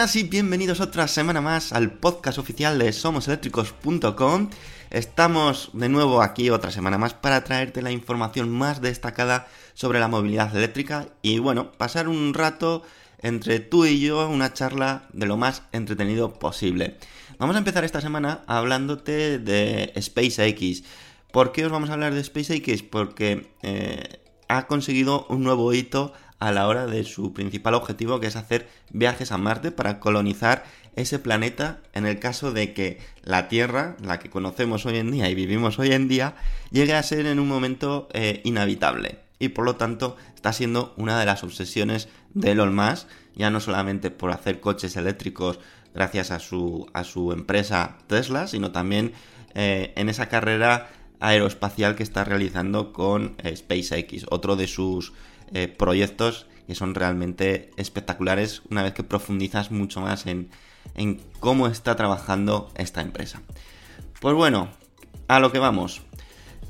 Buenas y bienvenidos otra semana más al podcast oficial de SomosEléctricos.com. Estamos de nuevo aquí otra semana más para traerte la información más destacada sobre la movilidad eléctrica y bueno, pasar un rato entre tú y yo, una charla de lo más entretenido posible. Vamos a empezar esta semana hablándote de SpaceX. ¿Por qué os vamos a hablar de SpaceX? Porque eh, ha conseguido un nuevo hito a la hora de su principal objetivo, que es hacer viajes a Marte para colonizar ese planeta en el caso de que la Tierra, la que conocemos hoy en día y vivimos hoy en día, llegue a ser en un momento eh, inhabitable. Y por lo tanto está siendo una de las obsesiones de Elon Musk, ya no solamente por hacer coches eléctricos gracias a su, a su empresa Tesla, sino también eh, en esa carrera aeroespacial que está realizando con eh, SpaceX, otro de sus eh, proyectos que son realmente espectaculares una vez que profundizas mucho más en, en cómo está trabajando esta empresa. Pues bueno, a lo que vamos.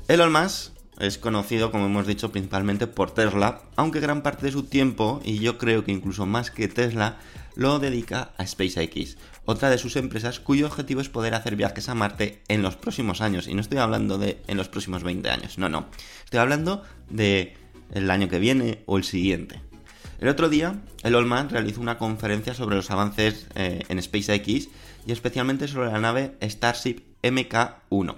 Elon Musk es conocido, como hemos dicho, principalmente por Tesla, aunque gran parte de su tiempo, y yo creo que incluso más que Tesla, lo dedica a SpaceX, otra de sus empresas cuyo objetivo es poder hacer viajes a Marte en los próximos años. Y no estoy hablando de en los próximos 20 años, no, no. Estoy hablando de el año que viene o el siguiente. El otro día, Elon Musk realizó una conferencia sobre los avances eh, en SpaceX y especialmente sobre la nave Starship MK1.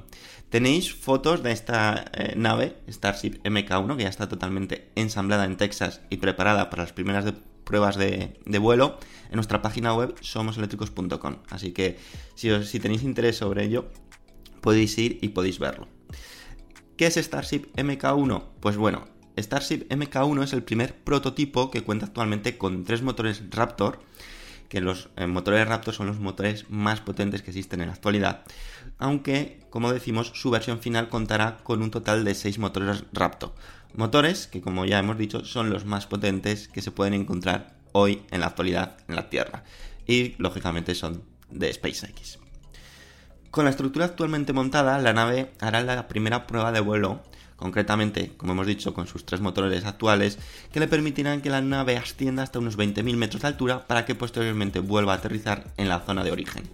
Tenéis fotos de esta eh, nave, Starship MK1, que ya está totalmente ensamblada en Texas y preparada para las primeras pruebas de, vuelo en nuestra página web somoseléctricos.com. Así que si, si tenéis interés sobre ello, podéis ir y podéis verlo. ¿Qué es Starship MK1? Pues bueno, Starship MK1 es el primer prototipo que cuenta actualmente con tres motores Raptor, que los eh, motores Raptor son los motores más potentes que existen en la actualidad, aunque, como decimos, su versión final contará con un total de seis motores Raptor, motores que, como ya hemos dicho, son los más potentes que se pueden encontrar hoy en la actualidad en la Tierra, y lógicamente son de SpaceX. Con la estructura actualmente montada, la nave hará la primera prueba de vuelo concretamente, como hemos dicho, con sus tres motores actuales, que le permitirán que la nave ascienda hasta unos 20.000 metros de altura para que posteriormente vuelva a aterrizar en la zona de origen.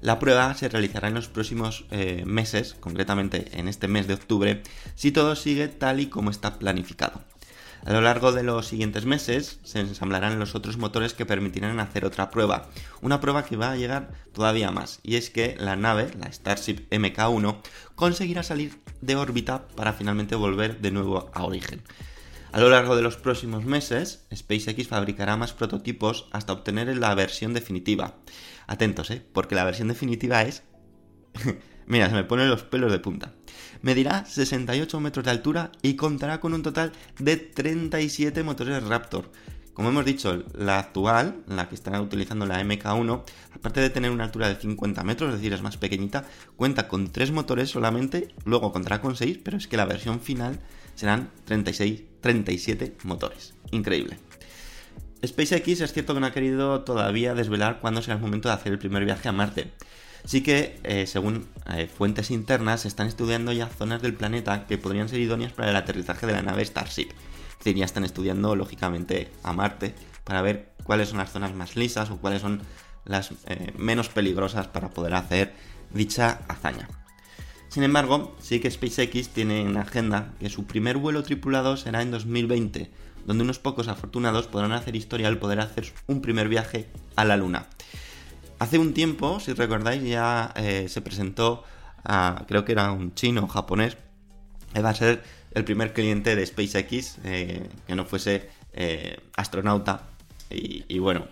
La prueba se realizará en los próximos eh, meses, concretamente en este mes de octubre, si todo sigue tal y como está planificado. A lo largo de los siguientes meses se ensamblarán los otros motores que permitirán hacer otra prueba, una prueba que va a llegar todavía más, y es que la nave, la Starship MK1, conseguirá salir de órbita para finalmente volver de nuevo a origen. A lo largo de los próximos meses, SpaceX fabricará más prototipos hasta obtener la versión definitiva. Atentos, ¿eh? Porque la versión definitiva es... Mira, se me ponen los pelos de punta medirá 68 metros de altura y contará con un total de 37 motores Raptor. Como hemos dicho, la actual, la que están utilizando la MK1, aparte de tener una altura de 50 metros, es decir, es más pequeñita, cuenta con 3 motores solamente, luego contará con 6, pero es que la versión final serán 36, 37 motores. Increíble. SpaceX es cierto que no ha querido todavía desvelar cuándo será el momento de hacer el primer viaje a Marte. Sí que, eh, según eh, fuentes internas, se están estudiando ya zonas del planeta que podrían ser idóneas para el aterrizaje de la nave Starship. Es decir, ya están estudiando, lógicamente, a Marte para ver cuáles son las zonas más lisas o cuáles son las eh, menos peligrosas para poder hacer dicha hazaña. Sin embargo, sí que SpaceX tiene en agenda que su primer vuelo tripulado será en 2020, donde unos pocos afortunados podrán hacer historia al poder hacer un primer viaje a la Luna. Hace un tiempo, si recordáis, ya eh, se presentó a, creo que era un chino o japonés, va a ser el primer cliente de SpaceX eh, que no fuese eh, astronauta. Y, bueno,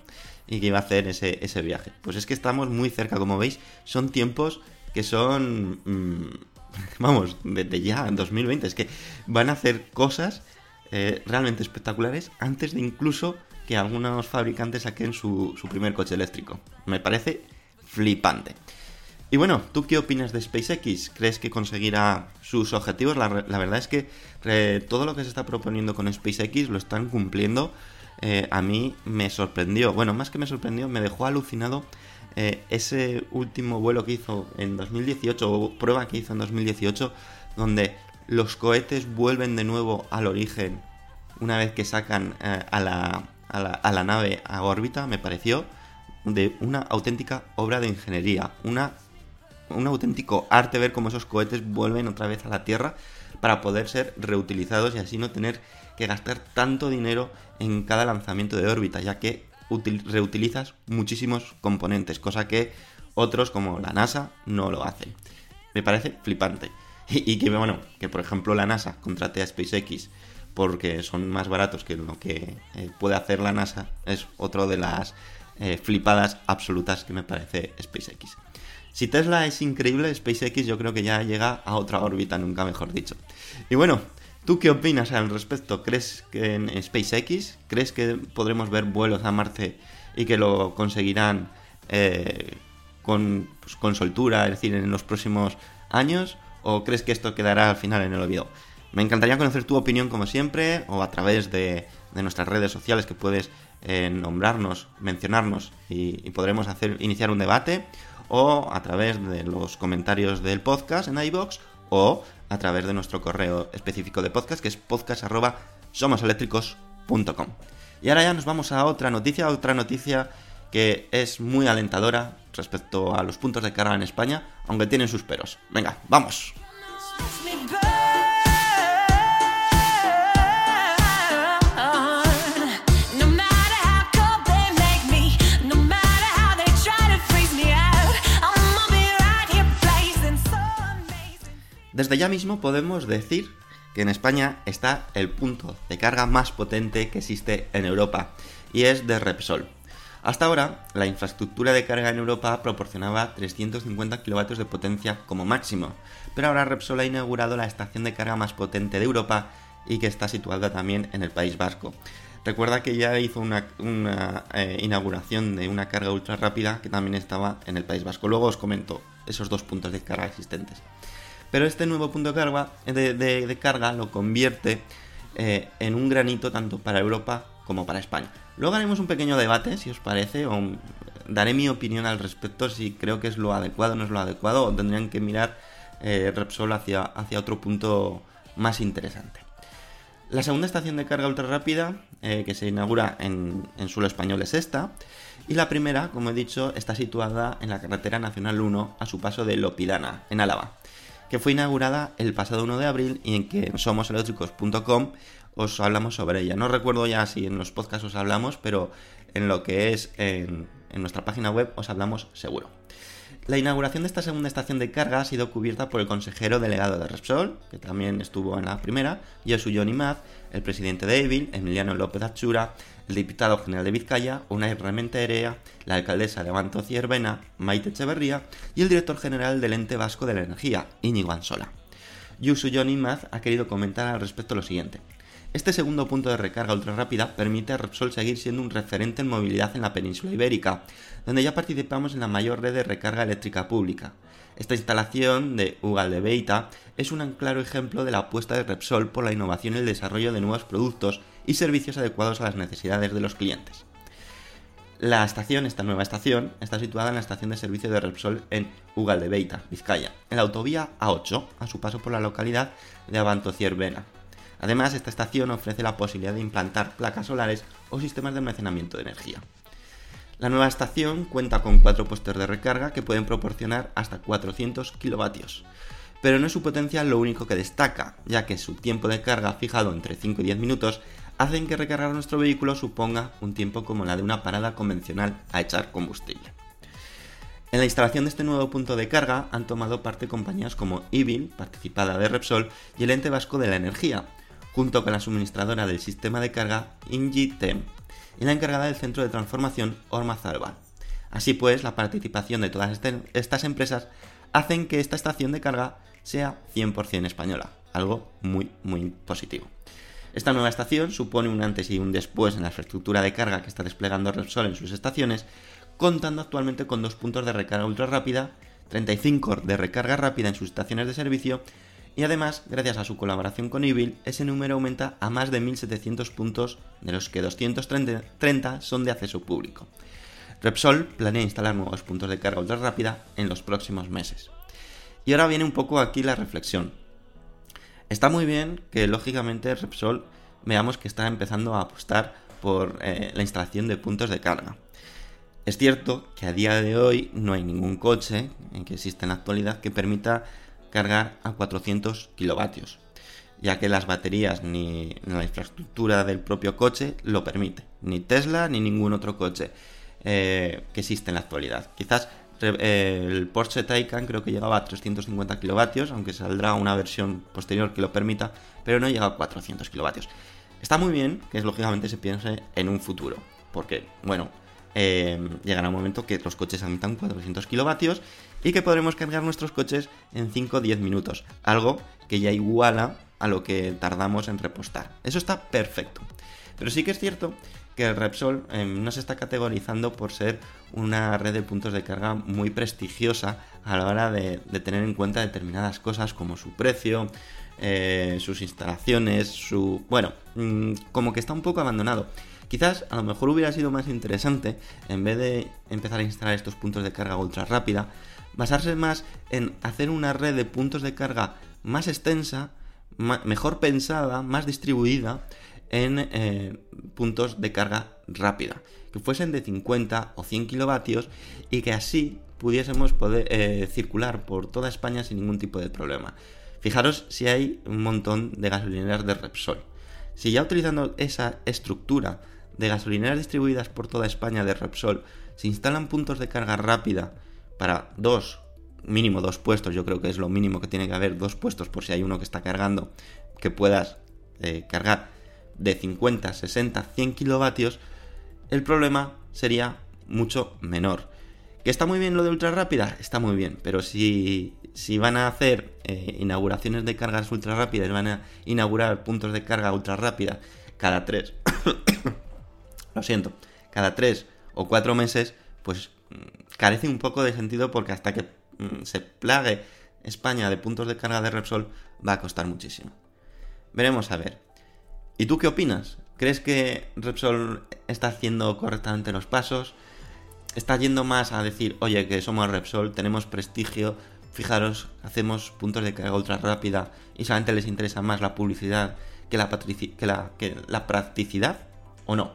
y que iba a hacer ese, ese, viaje. Pues es que estamos muy cerca, como veis, son tiempos que son, mm, vamos, desde ya, en 2020, es que van a hacer cosas realmente espectaculares antes de incluso que algunos fabricantes saquen su, primer coche eléctrico. Me parece flipante. Y bueno, ¿tú qué opinas de SpaceX? ¿Crees que conseguirá sus objetivos? La, verdad es que eh, todo lo que se está proponiendo con SpaceX lo están cumpliendo. Eh, a mí me sorprendió, bueno, más que me sorprendió, me dejó alucinado eh, ese último vuelo que hizo en 2018, o prueba que hizo en 2018, donde los cohetes vuelven de nuevo al origen una vez que sacan a la, a la, nave a órbita me pareció de una auténtica obra de ingeniería, una, un auténtico arte ver cómo esos cohetes vuelven otra vez a la Tierra para poder ser reutilizados y así no tener que gastar tanto dinero en cada lanzamiento de órbita, ya que reutilizas muchísimos componentes, cosa que otros como la NASA no lo hacen. Me parece flipante. Y, y que, bueno, que por ejemplo la NASA contrate a SpaceX porque son más baratos que lo que eh, puede hacer la NASA, es otra de las eh, flipadas absolutas que me parece SpaceX. Si Tesla es increíble, SpaceX yo creo que ya llega a otra órbita, nunca mejor dicho. Y bueno, ¿tú qué opinas al respecto? ¿Crees que en SpaceX, crees que podremos ver vuelos a Marte y que lo conseguirán eh, con, pues, con soltura, es decir, en los próximos años? ¿O crees que esto quedará al final en el olvido? Me encantaría conocer tu opinión como siempre o a través de, nuestras redes sociales que puedes eh, nombrarnos, mencionarnos y, podremos hacer, iniciar un debate o a través de los comentarios del podcast en iBox o a través de nuestro correo específico de podcast que es podcast.somoseléctricos.com. Y ahora ya nos vamos a otra noticia, otra noticia que es muy alentadora respecto a los puntos de carga en España, aunque tienen sus peros. Venga, vamos. Desde ya mismo podemos decir que en España está el punto de carga más potente que existe en Europa, y es de Repsol. Hasta ahora, la infraestructura de carga en Europa proporcionaba 350 kW de potencia como máximo, pero ahora Repsol ha inaugurado la estación de carga más potente de Europa y que está situada también en el País Vasco. Recuerda que ya hizo una, eh, inauguración de una carga ultra rápida que también estaba en el País Vasco. Luego os comento esos dos puntos de carga existentes. Pero este nuevo punto de carga, lo convierte eh, en un granito tanto para Europa como para España. Luego haremos un pequeño debate, si os parece, o daré mi opinión al respecto, si creo que es lo adecuado o no es lo adecuado, o tendrían que mirar eh, Repsol hacia, hacia otro punto más interesante. La segunda estación de carga ultra rápida eh, que se inaugura en, en, suelo español es esta. Y la primera, como he dicho, está situada en la carretera nacional 1 a su paso de Lopidana, en Álava que fue inaugurada el pasado 1 de abril y en que en somoseléctricos.com os hablamos sobre ella. No recuerdo ya si en los podcasts os hablamos, pero en lo que es en, nuestra página web os hablamos seguro. La inauguración de esta segunda estación de carga ha sido cubierta por el consejero delegado de Repsol, que también estuvo en la primera, Josu Johnny Maz, el presidente de Evil, Emiliano López Achura, el diputado general de Vizcaya, Unai Rementerea, la alcaldesa de Abanto Ciervena, Maite Echeverría, y el director general del ente vasco de la energía, Íñigo Ansola. Yusu Johnny Maz ha querido comentar al respecto lo siguiente. Este segundo punto de recarga ultra rápida permite a Repsol seguir siendo un referente en movilidad en la península ibérica, donde ya participamos en la mayor red de recarga eléctrica pública. Esta instalación de Ugal de es un claro ejemplo de la apuesta de Repsol por la innovación y el desarrollo de nuevos productos y servicios adecuados a las necesidades de los clientes. La estación, esta nueva estación, está situada en la estación de servicio de Repsol en Ugaldebeita, Vizcaya, en la autovía A8, a su paso por la localidad de Avantociervena. Además, esta estación ofrece la posibilidad de implantar placas solares o sistemas de almacenamiento de energía. La nueva estación cuenta con cuatro puestos de recarga que pueden proporcionar hasta 400 kilovatios. Pero no es su potencia lo único que destaca, ya que su tiempo de carga fijado entre 5 y 10 minutos hacen que recargar nuestro vehículo suponga un tiempo como la de una parada convencional a echar combustible. En la instalación de este nuevo punto de carga han tomado parte compañías como Evil, participada de Repsol, y el ente vasco de la energía, junto con la suministradora del sistema de carga Ingitem y la encargada del centro de transformación Ormazalba. Así pues, la participación de todas este, estas empresas hacen que esta estación de carga sea 100% española, algo muy muy positivo. Esta nueva estación supone un antes y un después en la infraestructura de carga que está desplegando Repsol en sus estaciones, contando actualmente con dos puntos de recarga ultra rápida, 35 de recarga rápida en sus estaciones de servicio y además, gracias a su colaboración con Evil, ese número aumenta a más de 1700 puntos, de los que 230 son de acceso público. Repsol planea instalar nuevos puntos de carga ultra rápida en los próximos meses. Y ahora viene un poco aquí la reflexión. Está muy bien que lógicamente Repsol veamos que está empezando a apostar por eh, la instalación de puntos de carga. Es cierto que a día de hoy no hay ningún coche en que existe en la actualidad que permita cargar a 400 kilovatios, ya que las baterías ni la infraestructura del propio coche lo permite, ni Tesla ni ningún otro coche eh, que existe en la actualidad. Quizás eh, el Porsche Taycan creo que llegaba a 350 kilovatios, aunque saldrá una versión posterior que lo permita, pero no llega a 400 kilovatios. Está muy bien que lógicamente se piense en un futuro, porque, bueno, eh, llegará un momento que los coches admitan 400 kilovatios y que podremos cargar nuestros coches en 5 o 10 minutos, algo que ya iguala a lo que tardamos en repostar. Eso está perfecto. Pero sí que es cierto que el Repsol em, no se está categorizando por ser una red de puntos de carga muy prestigiosa a la hora de, tener en cuenta determinadas cosas como su precio, eh, sus instalaciones, su... bueno, mm, como que está un poco abandonado. Quizás a lo mejor hubiera sido más interesante, en vez de empezar a instalar estos puntos de carga ultra rápida, basarse más en hacer una red de puntos de carga más extensa, mejor pensada, más distribuida en eh, puntos de carga rápida, que fuesen de 50 o 100 kilovatios y que así pudiésemos poder eh, circular por toda España sin ningún tipo de problema. Fijaros si hay un montón de gasolineras de Repsol. Si ya utilizando esa estructura de gasolineras distribuidas por toda España de Repsol se instalan puntos de carga rápida para dos, mínimo dos puestos, yo creo que es lo mínimo que tiene que haber, dos puestos por si hay uno que está cargando, que puedas eh, cargar de 50, 60, 100 kilovatios, el problema sería mucho menor. ¿Que está muy bien lo de ultra rápida? Está muy bien, pero si, si van a hacer eh, inauguraciones de cargas ultra rápidas, van a inaugurar puntos de carga ultra rápida cada tres, lo siento, cada tres o cuatro meses, pues carece un poco de sentido porque hasta que mm, se plague España de puntos de carga de Repsol va a costar muchísimo. Veremos a ver. ¿Y tú qué opinas? ¿Crees que Repsol está haciendo correctamente los pasos? ¿Está yendo más a decir, oye, que somos Repsol, tenemos prestigio, fijaros, hacemos puntos de carga ultra rápida y solamente les interesa más la publicidad que la, que la, practicidad? ¿O no?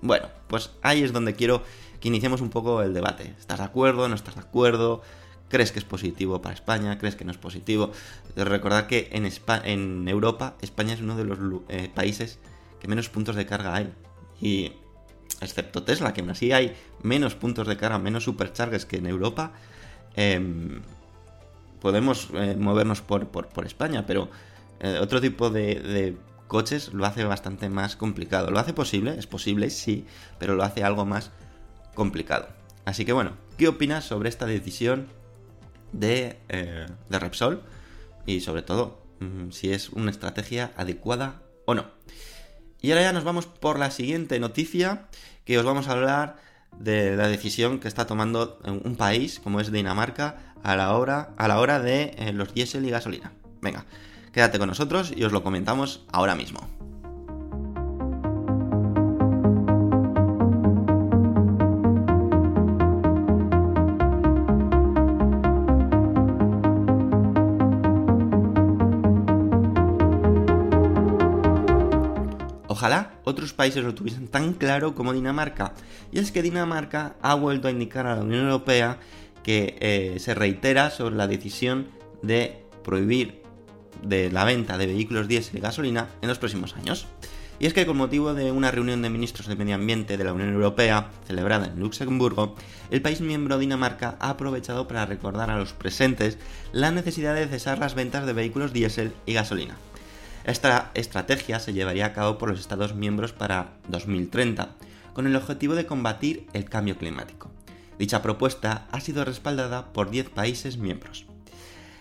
Bueno, pues ahí es donde quiero que iniciemos un poco el debate. ¿Estás de acuerdo? ¿No estás de acuerdo? ¿Crees que es positivo para España? ¿Crees que no es positivo? Recordad que en, en Europa España es uno de los eh, países que menos puntos de carga hay. Y excepto Tesla, que aún así hay menos puntos de carga, menos superchargers que en Europa, em, podemos eh, movernos por, por, España, pero eh, otro tipo de coches lo hace bastante más complicado. Lo hace posible, es posible, sí, pero lo hace algo más complicado. Así que bueno, ¿qué opinas sobre esta decisión de, eh, de Repsol? Y sobre todo, mm, si es una estrategia adecuada o no. Y ahora ya nos vamos por la siguiente noticia, que os vamos a hablar de la decisión que está tomando un país como es Dinamarca a la hora, a la hora de eh, los diésel y gasolina. Venga, Quédate con nosotros y os lo comentamos ahora mismo. Otros países lo tuviesen tan claro como Dinamarca. Y es que Dinamarca ha vuelto a indicar a la Unión Europea que eh, se reitera sobre la decisión de prohibir de la venta de vehículos diésel y gasolina en los próximos años. Y es que con motivo de una reunión de ministros de Medio Ambiente de la Unión Europea celebrada en Luxemburgo, el país miembro Dinamarca ha aprovechado para recordar a los presentes la necesidad de cesar las ventas de vehículos diésel y gasolina. Esta estrategia se llevaría a cabo por los Estados miembros para 2030, con el objetivo de combatir el cambio climático. Dicha propuesta ha sido respaldada por 10 países miembros.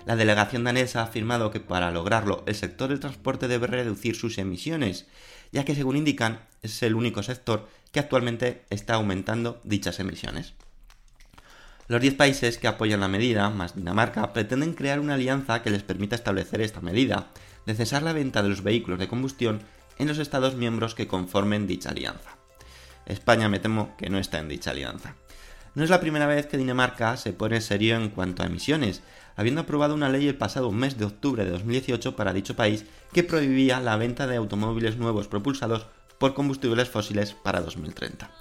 La delegación danesa ha afirmado que para lograrlo el sector del transporte debe reducir sus emisiones, ya que según indican es el único sector que actualmente está aumentando dichas emisiones. Los 10 países que apoyan la medida, más Dinamarca, pretenden crear una alianza que les permita establecer esta medida, de cesar la venta de los vehículos de combustión en los Estados miembros que conformen dicha alianza. España me temo que no está en dicha alianza. No es la primera vez que Dinamarca se pone serio en cuanto a emisiones, habiendo aprobado una ley el pasado mes de octubre de 2018 para dicho país que prohibía la venta de automóviles nuevos propulsados por combustibles fósiles para 2030.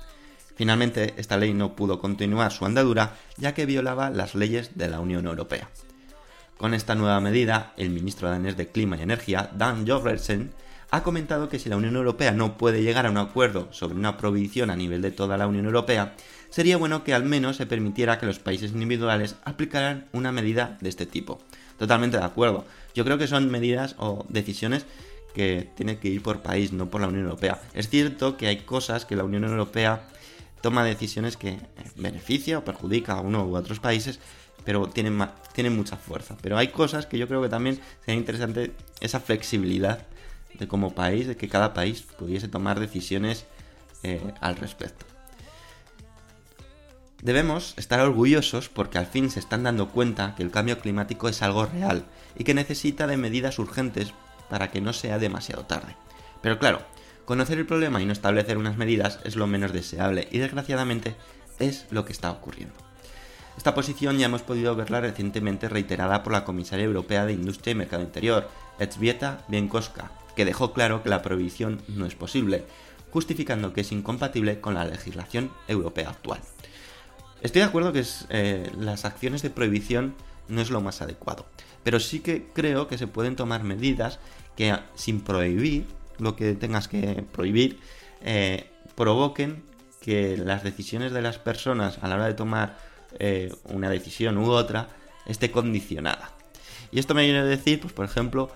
Finalmente, esta ley no pudo continuar su andadura ya que violaba las leyes de la Unión Europea. Con esta nueva medida, el ministro danés de Clima y Energía, Dan Jorgensen, ha comentado que si la Unión Europea no puede llegar a un acuerdo sobre una prohibición a nivel de toda la Unión Europea, sería bueno que al menos se permitiera que los países individuales aplicaran una medida de este tipo. Totalmente de acuerdo. Yo creo que son medidas o decisiones que tienen que ir por país, no por la Unión Europea. Es cierto que hay cosas que la Unión Europea toma decisiones que beneficia o perjudica a uno u otros países, pero tienen, tienen mucha fuerza. Pero hay cosas que yo creo que también sería interesante esa flexibilidad de como país, de que cada país pudiese tomar decisiones eh, al respecto. Debemos estar orgullosos porque al fin se están dando cuenta que el cambio climático es algo real y que necesita de medidas urgentes para que no sea demasiado tarde. Pero claro, conocer el problema y no establecer unas medidas es lo menos deseable y desgraciadamente es lo que está ocurriendo. Esta posición ya hemos podido verla recientemente reiterada por la comisaria europea de Industria y Mercado Interior, Elzbieta Bienkowska, que dejó claro que la prohibición no es posible, justificando que es incompatible con la legislación europea actual. Estoy de acuerdo que eh, las acciones de prohibición no es lo más adecuado, pero sí que creo que se pueden tomar medidas que sin prohibir lo que tengas que prohibir eh, provoquen que las decisiones de las personas a la hora de tomar eh, una decisión u otra esté condicionada. Y esto me viene a decir, pues por ejemplo,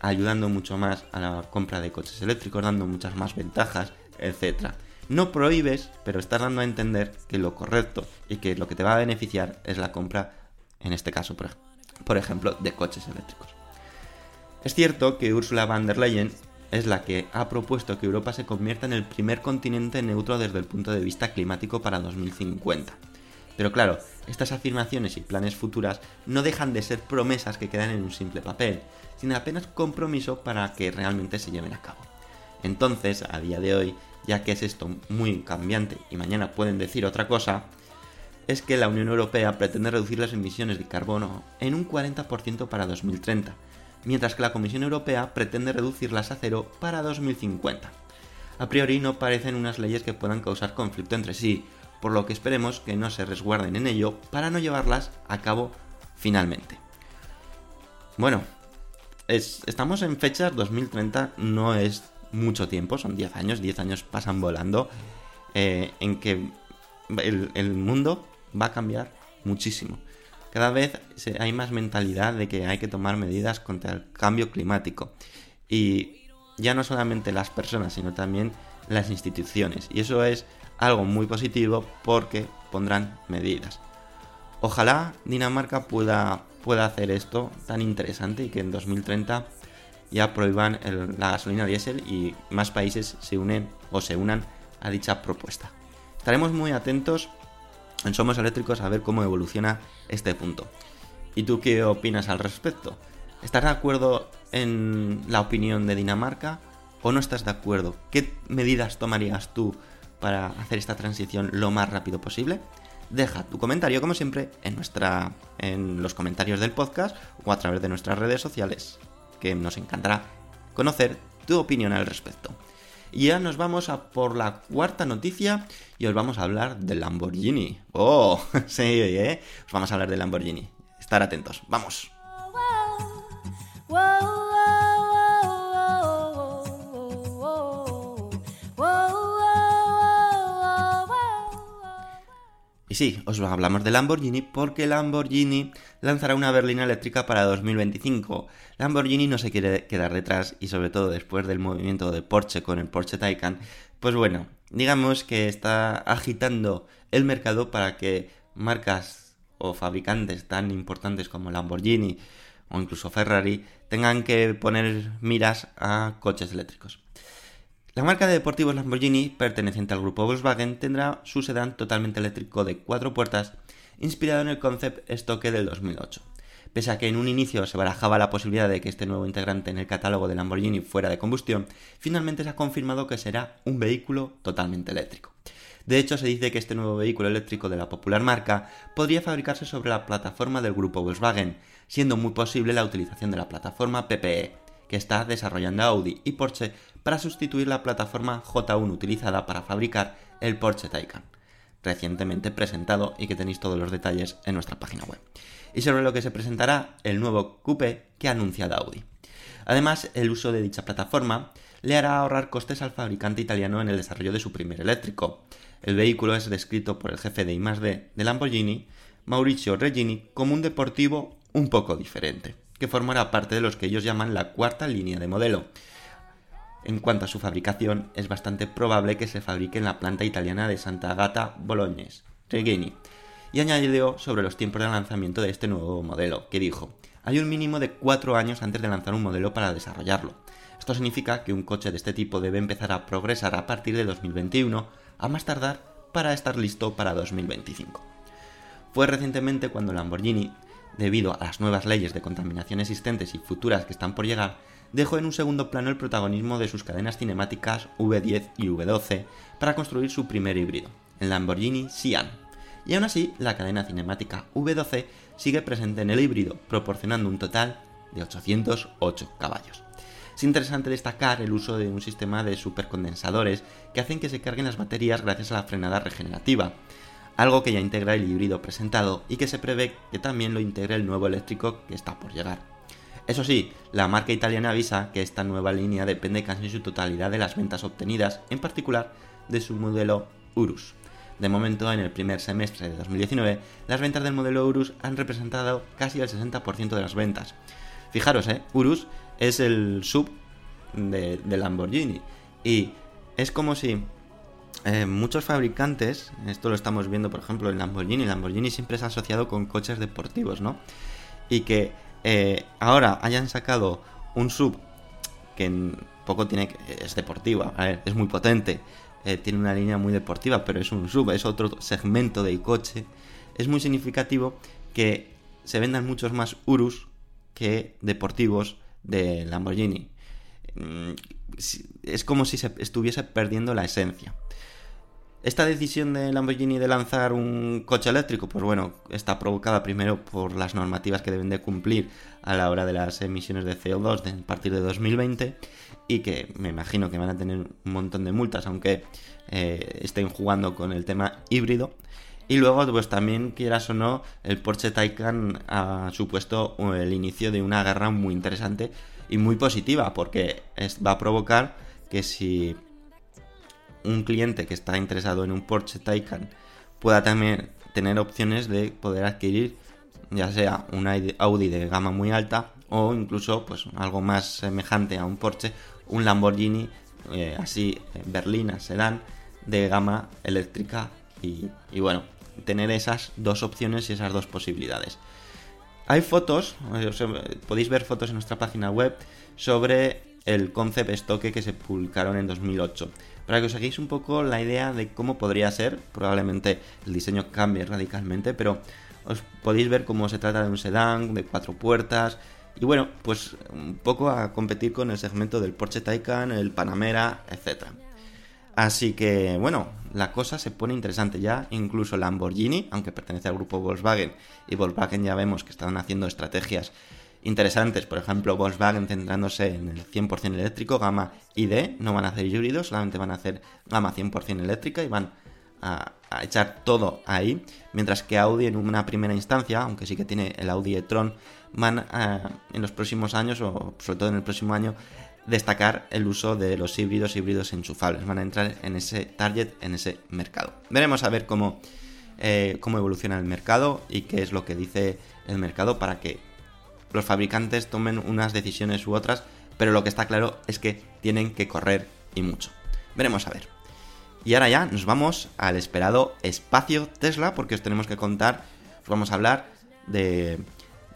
ayudando mucho más a la compra de coches eléctricos, dando muchas más ventajas, etcétera. No prohíbes, pero estás dando a entender que lo correcto y que lo que te va a beneficiar es la compra, en este caso, por ejemplo, de coches eléctricos. Es cierto que Ursula von der Leyen es la que ha propuesto que Europa se convierta en el primer continente neutro desde el punto de vista climático para 2050. Pero claro, estas afirmaciones y planes futuras no dejan de ser promesas que quedan en un simple papel, sino apenas compromiso para que realmente se lleven a cabo. Entonces, a día de hoy, ya que es esto muy cambiante y mañana pueden decir otra cosa, es que la Unión Europea pretende reducir las emisiones de carbono en un 40% para 2030, mientras que la Comisión Europea pretende reducirlas a cero para 2050. A priori no parecen unas leyes que puedan causar conflicto entre sí, por lo que esperemos que no se resguarden en ello para no llevarlas a cabo finalmente. Bueno, estamos en fechas 2030, no es mucho tiempo, son 10 años, 10 años pasan volando, eh, en que el, mundo va a cambiar muchísimo. Cada vez hay más mentalidad de que hay que tomar medidas contra el cambio climático. Y ya no solamente las personas, sino también las instituciones. Y eso es algo muy positivo porque pondrán medidas. Ojalá Dinamarca pueda, pueda hacer esto tan interesante y que en 2030 ya prohíban la gasolina diésel y más países se unen o se unan a dicha propuesta. Estaremos muy atentos en Somos Eléctricos a ver cómo evoluciona este punto. ¿Y tú qué opinas al respecto? ¿Estás de acuerdo en la opinión de Dinamarca o no estás de acuerdo? ¿Qué medidas tomarías tú para hacer esta transición lo más rápido posible? Deja tu comentario, como siempre, en, nuestra, en los comentarios del podcast o a través de nuestras redes sociales que nos encantará conocer tu opinión al respecto. Y ya nos vamos a por la cuarta noticia y os vamos a hablar del Lamborghini. Oh, sí, ¿eh? Os vamos a hablar del Lamborghini. Estar atentos. Vamos. Y sí, os hablamos de Lamborghini porque Lamborghini lanzará una berlina eléctrica para 2025. Lamborghini no se quiere quedar detrás y sobre todo después del movimiento de Porsche con el Porsche Taycan, pues bueno, digamos que está agitando el mercado para que marcas o fabricantes tan importantes como Lamborghini o incluso Ferrari tengan que poner miras a coches eléctricos. La marca de deportivos Lamborghini, perteneciente al grupo Volkswagen, tendrá su sedán totalmente eléctrico de cuatro puertas, inspirado en el concept estoque del 2008. Pese a que en un inicio se barajaba la posibilidad de que este nuevo integrante en el catálogo de Lamborghini fuera de combustión, finalmente se ha confirmado que será un vehículo totalmente eléctrico. De hecho, se dice que este nuevo vehículo eléctrico de la popular marca podría fabricarse sobre la plataforma del grupo Volkswagen, siendo muy posible la utilización de la plataforma PPE, que está desarrollando Audi y Porsche para sustituir la plataforma J1 utilizada para fabricar el Porsche Taycan, recientemente presentado y que tenéis todos los detalles en nuestra página web. Y sobre lo que se presentará el nuevo coupé que ha anunciado Audi. Además, el uso de dicha plataforma le hará ahorrar costes al fabricante italiano en el desarrollo de su primer eléctrico. El vehículo es descrito por el jefe de I+D de Lamborghini, Mauricio Regini, como un deportivo un poco diferente que formará parte de los que ellos llaman la cuarta línea de modelo. En cuanto a su fabricación, es bastante probable que se fabrique en la planta italiana de Santa Agata Bolognese, Regeni, y añadió sobre los tiempos de lanzamiento de este nuevo modelo, que dijo, hay un mínimo de cuatro años antes de lanzar un modelo para desarrollarlo. Esto significa que un coche de este tipo debe empezar a progresar a partir de 2021, a más tardar para estar listo para 2025. Fue recientemente cuando Lamborghini debido a las nuevas leyes de contaminación existentes y futuras que están por llegar, dejó en un segundo plano el protagonismo de sus cadenas cinemáticas V10 y V12 para construir su primer híbrido, el Lamborghini Sian. Y aún así, la cadena cinemática V12 sigue presente en el híbrido, proporcionando un total de 808 caballos. Es interesante destacar el uso de un sistema de supercondensadores que hacen que se carguen las baterías gracias a la frenada regenerativa, algo que ya integra el híbrido presentado y que se prevé que también lo integre el nuevo eléctrico que está por llegar. Eso sí, la marca italiana avisa que esta nueva línea depende casi en su totalidad de las ventas obtenidas, en particular de su modelo Urus. De momento, en el primer semestre de 2019, las ventas del modelo Urus han representado casi el 60% de las ventas. Fijaros, ¿eh? Urus es el sub de, Lamborghini y es como si eh, muchos fabricantes, esto lo estamos viendo por ejemplo en Lamborghini, Lamborghini siempre se ha asociado con coches deportivos, ¿no? Y que eh, ahora hayan sacado un sub que poco tiene es deportiva, es muy potente, eh, tiene una línea muy deportiva, pero es un sub, es otro segmento del coche, es muy significativo que se vendan muchos más Urus que deportivos de Lamborghini. Mm, es como si se estuviese perdiendo la esencia. Esta decisión de Lamborghini de lanzar un coche eléctrico, pues bueno, está provocada primero por las normativas que deben de cumplir a la hora de las emisiones de CO2 a partir de 2020 y que me imagino que van a tener un montón de multas, aunque eh, estén jugando con el tema híbrido. Y luego, pues también, quieras o no, el Porsche Taycan ha supuesto el inicio de una guerra muy interesante y muy positiva, porque va a provocar que si un cliente que está interesado en un Porsche Taycan pueda también tener opciones de poder adquirir ya sea un Audi de gama muy alta o incluso pues algo más semejante a un Porsche, un Lamborghini eh, así berlina sedán de gama eléctrica y, bueno, tener esas dos opciones y esas dos posibilidades. Hay fotos, eh, podéis ver fotos en nuestra página web sobre el concept estoque que se publicaron en 2008 para que os hagáis un poco la idea de cómo podría ser. Probablemente el diseño cambie radicalmente, pero os podéis ver cómo se trata de un sedán de cuatro puertas. Y bueno, pues un poco a competir con el segmento del Porsche Taycan, el Panamera, etc. Así que bueno, la cosa se pone interesante ya. Incluso Lamborghini, aunque pertenece al grupo Volkswagen, y Volkswagen ya vemos que están haciendo estrategias interesantes. Por ejemplo, Volkswagen centrándose en el 100% eléctrico, gama ID, no van a hacer híbridos, solamente van a hacer gama 100% eléctrica y van a, echar todo ahí. Mientras que Audi en una primera instancia, aunque sí que tiene el Audi e-tron, van a, en los próximos años, o sobre todo en el próximo año, destacar el uso de los híbridos, híbridos enchufables. Van a entrar en ese target, en ese mercado. Veremos a ver cómo, eh, cómo evoluciona el mercado y qué es lo que dice el mercado para que los fabricantes tomen unas decisiones u otras, pero lo que está claro es que tienen que correr y mucho. Veremos a ver. Y ahora ya nos vamos al esperado espacio Tesla, porque os tenemos que contar, os vamos a hablar de,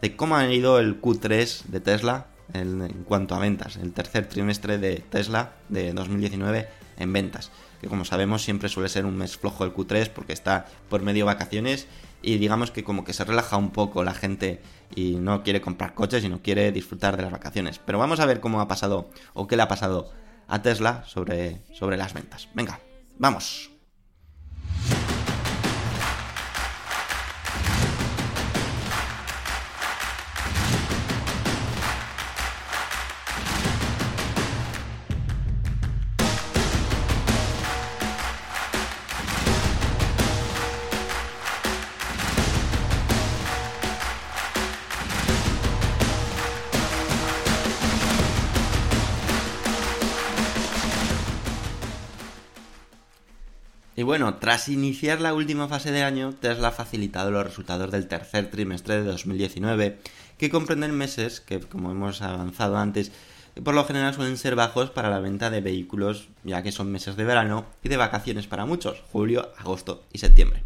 de cómo ha ido el Q3 de Tesla en, en, cuanto a ventas, el tercer trimestre de Tesla de 2019 en ventas, que como sabemos siempre suele ser un mes flojo el Q3 porque está por medio vacaciones y digamos que como que se relaja un poco la gente y no quiere comprar coches y no quiere disfrutar de las vacaciones. Pero vamos a ver cómo ha pasado o qué le ha pasado a Tesla sobre, sobre las ventas. Venga, vamos. Bueno, tras iniciar la última fase de año, Tesla ha facilitado los resultados del tercer trimestre de 2019, que comprenden meses que, como hemos avanzado antes, por lo general suelen ser bajos para la venta de vehículos, ya que son meses de verano y de vacaciones para muchos, julio, agosto y septiembre.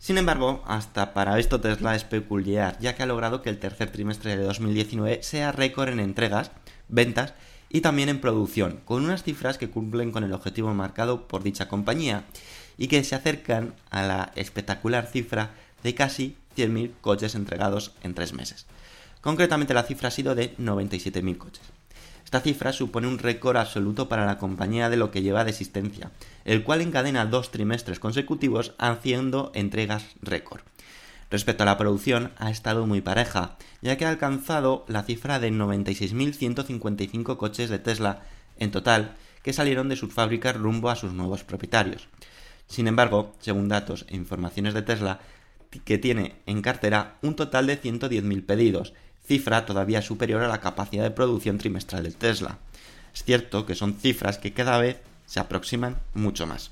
Sin embargo, hasta para esto Tesla es peculiar, ya que ha logrado que el tercer trimestre de 2019 sea récord en entregas, ventas y también en producción, con unas cifras que cumplen con el objetivo marcado por dicha compañía y que se acercan a la espectacular cifra de casi 100.000 coches entregados en tres meses. Concretamente la cifra ha sido de 97.000 coches. Esta cifra supone un récord absoluto para la compañía de lo que lleva de existencia, el cual encadena dos trimestres consecutivos haciendo entregas récord. Respecto a la producción, ha estado muy pareja, ya que ha alcanzado la cifra de 96.155 coches de Tesla en total que salieron de sus fábricas rumbo a sus nuevos propietarios. Sin embargo, según datos e informaciones de Tesla, que tiene en cartera un total de 110.000 pedidos, cifra todavía superior a la capacidad de producción trimestral de Tesla. Es cierto que son cifras que cada vez se aproximan mucho más.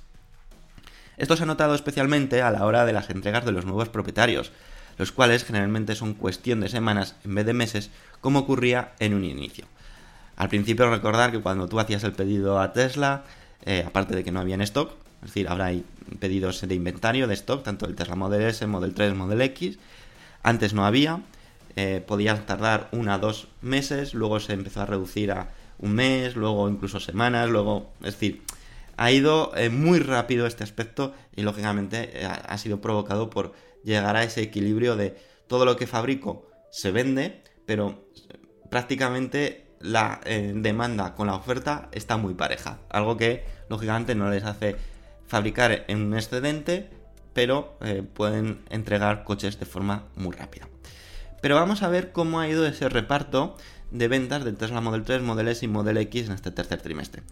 Esto se ha notado especialmente a la hora de las entregas de los nuevos propietarios, los cuales generalmente son cuestión de semanas en vez de meses, como ocurría en un inicio. Al principio recordar que cuando tú hacías el pedido a Tesla, eh, aparte de que no había en stock, es decir, ahora hay pedidos de inventario de stock, tanto el Tesla Model S, Model 3, Model X. Antes no había, eh, tardar una o dos meses, luego se empezó a reducir a un mes, luego incluso semanas, luego, es decir, ha ido eh, muy rápido este aspecto y lógicamente eh, ha sido provocado por llegar a ese equilibrio de todo lo que fabrico se vende, pero prácticamente la demanda con la oferta está muy pareja, algo que lógicamente no les hace fabricar en un excedente, pero eh, pueden entregar coches de forma muy rápida. Pero vamos a ver cómo ha ido ese reparto de ventas del Tesla Model 3, Model S y Model X en este tercer trimestre.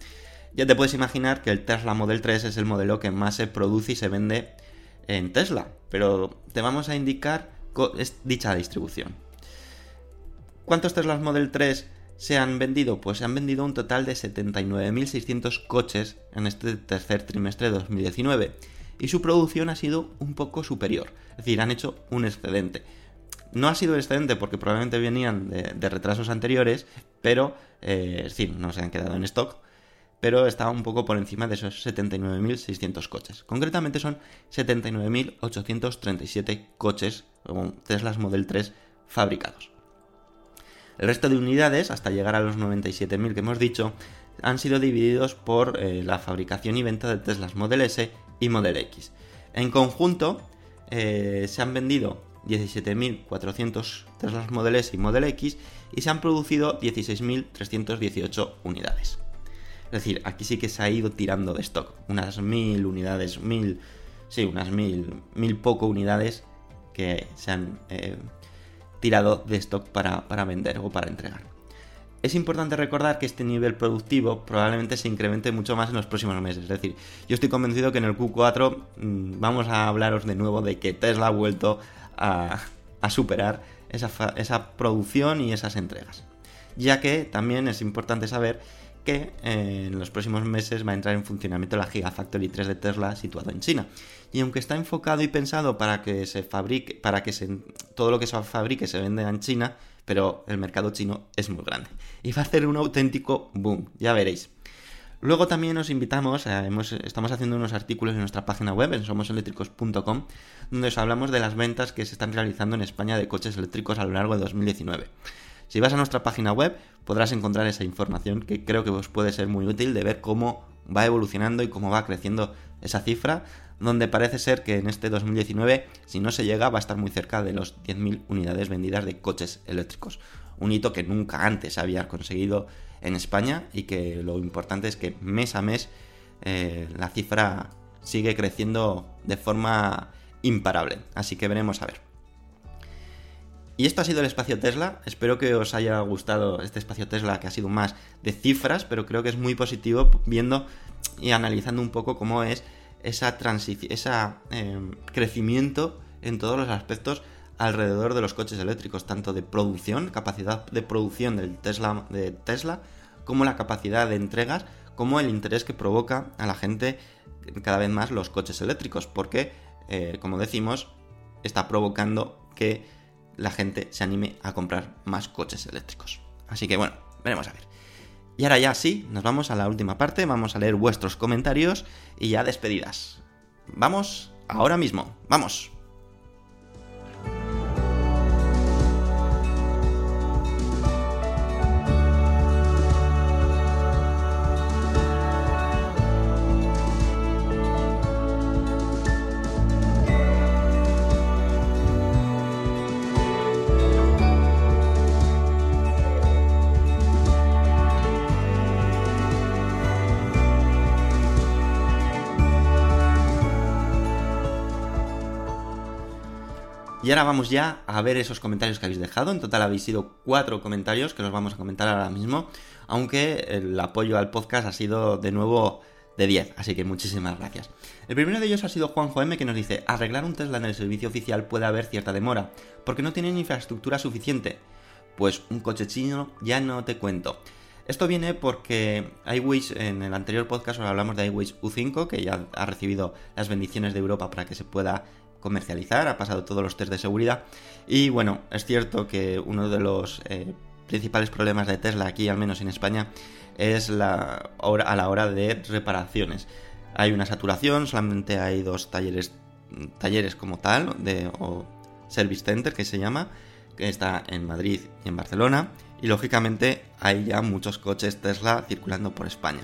Ya te puedes imaginar que el Tesla Model 3 es el modelo que más se produce y se vende en Tesla, pero te vamos a indicar dicha distribución. ¿Cuántos Tesla Model 3 se han vendido? Pues se han vendido un total de 79.600 coches en este tercer trimestre de 2019 y su producción ha sido un poco superior, es decir, han hecho un excedente. No ha sido excedente porque probablemente venían de, retrasos anteriores, pero, eh, decir, no se han quedado en stock, pero estaba un poco por encima de esos 79.600 coches. Concretamente son 79.837 coches, Teslas Model 3 fabricados. El resto de unidades, hasta llegar a los 97.000 que hemos dicho, han sido divididos por eh, la fabricación y venta de Teslas Model S y Model X. En conjunto, eh, se han vendido 17.400 Teslas Model S y Model X y se han producido 16.318 unidades. Es decir, aquí sí que se ha ido tirando de stock. Unas 1.000 unidades, 1.000, sí, unas 1.000, 1.000 poco unidades que se han eh, tirado de stock para, para vender o para entregar. Es importante recordar que este nivel productivo probablemente se incremente mucho más en los próximos meses. Es decir, yo estoy convencido que en el Q4 mm, vamos a hablaros de nuevo de que Tesla ha vuelto a, superar esa, esa producción y esas entregas. Ya que también es importante saber que eh, en los próximos meses va a entrar en funcionamiento la Gigafactory 3 de Tesla situado en China. Y aunque está enfocado y pensado para que se fabrique, para que todo lo que se fabrique se venda en China, pero el mercado chino es muy grande. Y va a hacer un auténtico boom, ya veréis. Luego también os invitamos, eh, estamos haciendo unos artículos en nuestra página web, en somoseléctricos.com, donde os hablamos de las ventas que se están realizando en España de coches eléctricos a lo largo de 2019. Si vas a nuestra página web podrás encontrar esa información que creo que os puede ser muy útil de ver cómo va evolucionando y cómo va creciendo esa cifra, donde parece ser que en este 2019, si no se llega, va a estar muy cerca de los 10.000 unidades vendidas de coches eléctricos. Un hito que nunca antes había conseguido en España y que lo importante es que mes a mes eh, la cifra sigue creciendo de forma imparable. Así que veremos a ver. Y esto ha sido el espacio Tesla. Espero que os haya gustado este espacio Tesla que ha sido más de cifras, pero creo que es muy positivo viendo y analizando un poco cómo es esa transición, ese em, crecimiento en todos los aspectos alrededor de los coches eléctricos, tanto de producción, capacidad de producción del Tesla, de Tesla, como la capacidad de entregas, como el interés que provoca a la gente cada vez más los coches eléctricos, porque, eh, como decimos, está provocando que la gente se anime a comprar más coches eléctricos. Así que bueno, veremos a ver. Y ahora ya sí, nos vamos a la última parte, vamos a leer vuestros comentarios y ya despedidas. Vamos ahora mismo, vamos. Y ahora vamos ya a ver esos comentarios que habéis dejado. En total habéis sido cuatro comentarios que los vamos a comentar ahora mismo. Aunque el apoyo al podcast ha sido de nuevo de 10, así que muchísimas gracias. El primero de ellos ha sido Juanjo M que nos dice, arreglar un Tesla en el servicio oficial puede haber cierta demora, porque no tienen infraestructura suficiente. Pues un coche chino ya no te cuento. Esto viene porque iWish, en el anterior podcast os hablamos de iWish U5, que ya ha recibido las bendiciones de Europa para que se pueda comercializar, ha pasado todos los test de seguridad y bueno, es cierto que uno de los eh, principales problemas de Tesla aquí, al menos en España, es la hora, a la hora de reparaciones. Hay una saturación, solamente hay dos talleres, talleres como tal, de, o Service Center que se llama, que está en Madrid y en Barcelona, y lógicamente hay ya muchos coches Tesla circulando por España.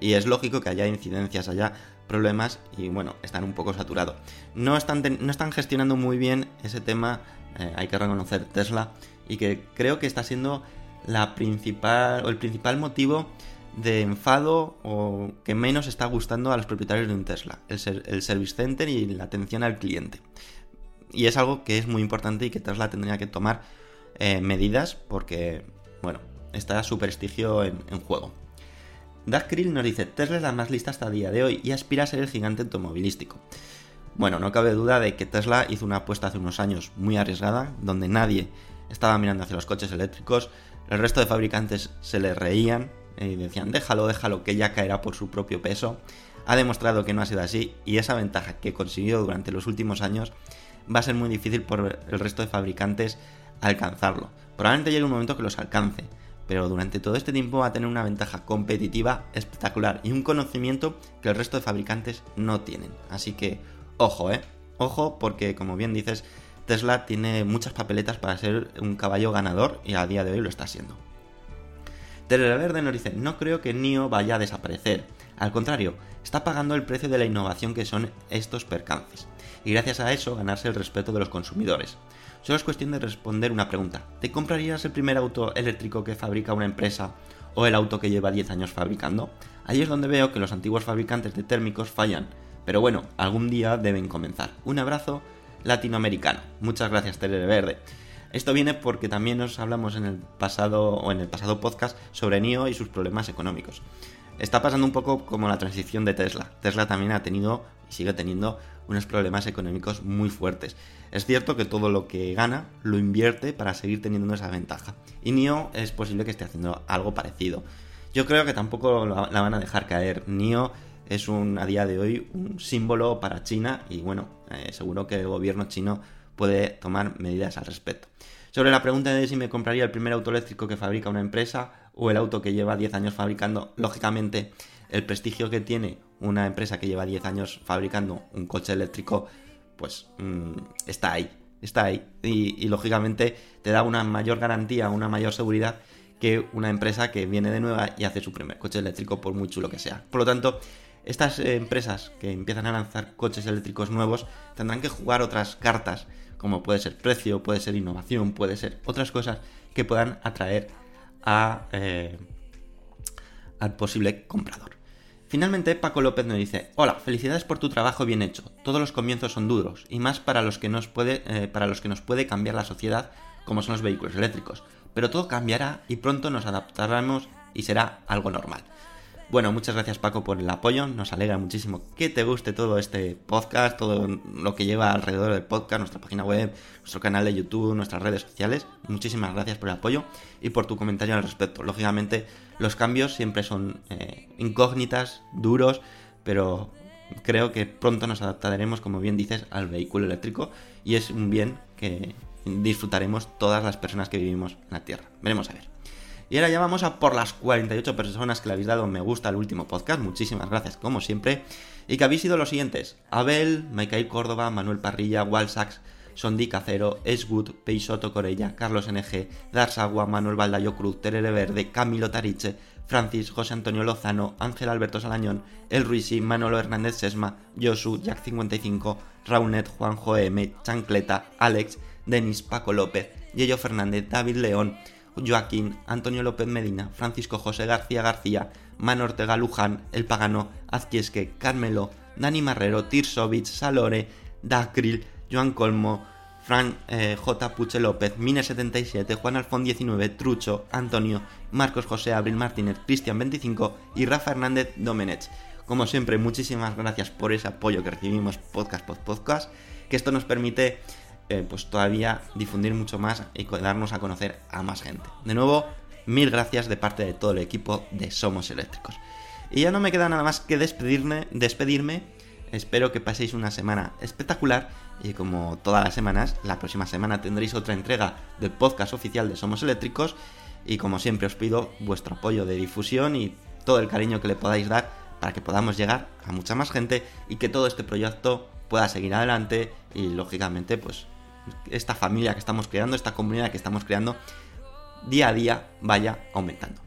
Y es lógico que haya incidencias allá problemas y bueno, están un poco saturados. No están, no están gestionando muy bien ese tema, eh, hay que reconocer Tesla, y que creo que está siendo la principal, o el principal motivo de enfado o que menos está gustando a los propietarios de un Tesla, el, el service center y la atención al cliente. Y es algo que es muy importante y que Tesla tendría que tomar eh, medidas porque, bueno, está su prestigio en juego. Doug Krill nos dice, Tesla es la más lista hasta el día de hoy y aspira a ser el gigante automovilístico. Bueno, no cabe duda de que Tesla hizo una apuesta hace unos años muy arriesgada, donde nadie estaba mirando hacia los coches eléctricos, el resto de fabricantes se le reían y decían, déjalo, déjalo, que ya caerá por su propio peso. Ha demostrado que no ha sido así y esa ventaja que consiguió durante los últimos años va a ser muy difícil por el resto de fabricantes alcanzarlo. Probablemente llegue un momento que los alcance, pero durante todo este tiempo va a tener una ventaja competitiva espectacular y un conocimiento que el resto de fabricantes no tienen. Así que, ojo, eh. Ojo, porque como bien dices, Tesla tiene muchas papeletas para ser un caballo ganador y a día de hoy lo está siendo. Verde nos dice, no creo que NIO vaya a desaparecer. Al contrario, está pagando el precio de la innovación que son estos percances. Y gracias a eso ganarse el respeto de los consumidores. Solo es cuestión de responder una pregunta. ¿Te comprarías el primer auto eléctrico que fabrica una empresa o el auto que lleva 10 años fabricando? Ahí es donde veo que los antiguos fabricantes de térmicos fallan. Pero bueno, algún día deben comenzar. Un abrazo latinoamericano. Muchas gracias, Verde. Esto viene porque también nos hablamos en el pasado o en el pasado podcast sobre NIO y sus problemas económicos. Está pasando un poco como la transición de Tesla. Tesla también ha tenido y sigue teniendo unos problemas económicos muy fuertes. Es cierto que todo lo que gana lo invierte para seguir teniendo esa ventaja. Y NIO es posible que esté haciendo algo parecido. Yo creo que tampoco la van a dejar caer. NIO es un, a día de hoy un símbolo para China y bueno, eh, seguro que el gobierno chino puede tomar medidas al respecto. Sobre la pregunta de si me compraría el primer auto eléctrico que fabrica una empresa o el auto que lleva 10 años fabricando, lógicamente el prestigio que tiene una empresa que lleva 10 años fabricando un coche eléctrico, pues mm, está ahí, está ahí. Y, lógicamente te da una mayor garantía, una mayor seguridad que una empresa que viene de nueva y hace su primer coche eléctrico por muy chulo que sea. Por lo tanto, estas eh, empresas que empiezan a lanzar coches eléctricos nuevos tendrán que jugar otras cartas, como puede ser precio, puede ser innovación, puede ser otras cosas que puedan atraer eh, al posible comprador. Finalmente, Paco López nos dice, hola, felicidades por tu trabajo bien hecho. Todos los comienzos son duros, y más para los que nos puede, eh, para los que nos puede cambiar la sociedad, como son los vehículos eléctricos. Pero todo cambiará y pronto nos adaptaremos y será algo normal. Bueno, muchas gracias Paco por el apoyo, nos alegra muchísimo que te guste todo este podcast, todo lo que lleva alrededor del podcast, nuestra página web, nuestro canal de YouTube, nuestras redes sociales. Muchísimas gracias por el apoyo y por tu comentario al respecto. Lógicamente los cambios siempre son eh, incógnitas, duros, pero creo que pronto nos adaptaremos, como bien dices, al vehículo eléctrico y es un bien que disfrutaremos todas las personas que vivimos en la Tierra. Veremos a ver. Y ahora ya vamos a por las 48 personas que le habéis dado me gusta al último podcast. Muchísimas gracias, como siempre. Y que habéis sido los siguientes: Abel, Michael Córdoba, Manuel Parrilla, Walsax, Sondi Cacero, Eswood, Peixoto Corella, Carlos NG, Darsagua, Manuel Baldayo Cruz, Terere Verde, Camilo Tariche, Francis, José Antonio Lozano, Ángel Alberto Salañón, El Ruisi, Manolo Hernández Sesma, Josu, Jack55, Raunet, Juanjo M, Chancleta, Alex, Denis, Paco López, Yello Fernández, David León, Joaquín, Antonio López Medina, Francisco José García García, Man Ortega Luján, El Pagano, Azquiesque, Carmelo, Dani Marrero, Tirsovich, Salore, Dacril, Joan Colmo, Fran eh, J. Puche López, Mine77, Juan Alfón 19, Trucho, Antonio, Marcos José Abril Martínez, Cristian 25 y Rafa Hernández Domenech. Como siempre, muchísimas gracias por ese apoyo que recibimos podcast podcast, que esto nos permite eh, pues todavía difundir mucho más y darnos a conocer a más gente. De nuevo, mil gracias de parte de todo el equipo de Somos Eléctricos. Y ya no me queda nada más que despedirme, despedirme. Espero que paséis una semana espectacular y como todas las semanas, la próxima semana tendréis otra entrega del podcast oficial de Somos Eléctricos y como siempre os pido vuestro apoyo de difusión y todo el cariño que le podáis dar para que podamos llegar a mucha más gente y que todo este proyecto pueda seguir adelante y lógicamente pues esta familia que estamos creando, esta comunidad que estamos creando, día a día vaya aumentando.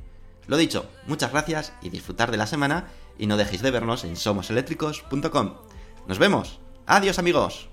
Lo dicho, muchas gracias y disfrutar de la semana y no dejéis de vernos en somoseléctricos.com. Nos vemos. Adiós amigos.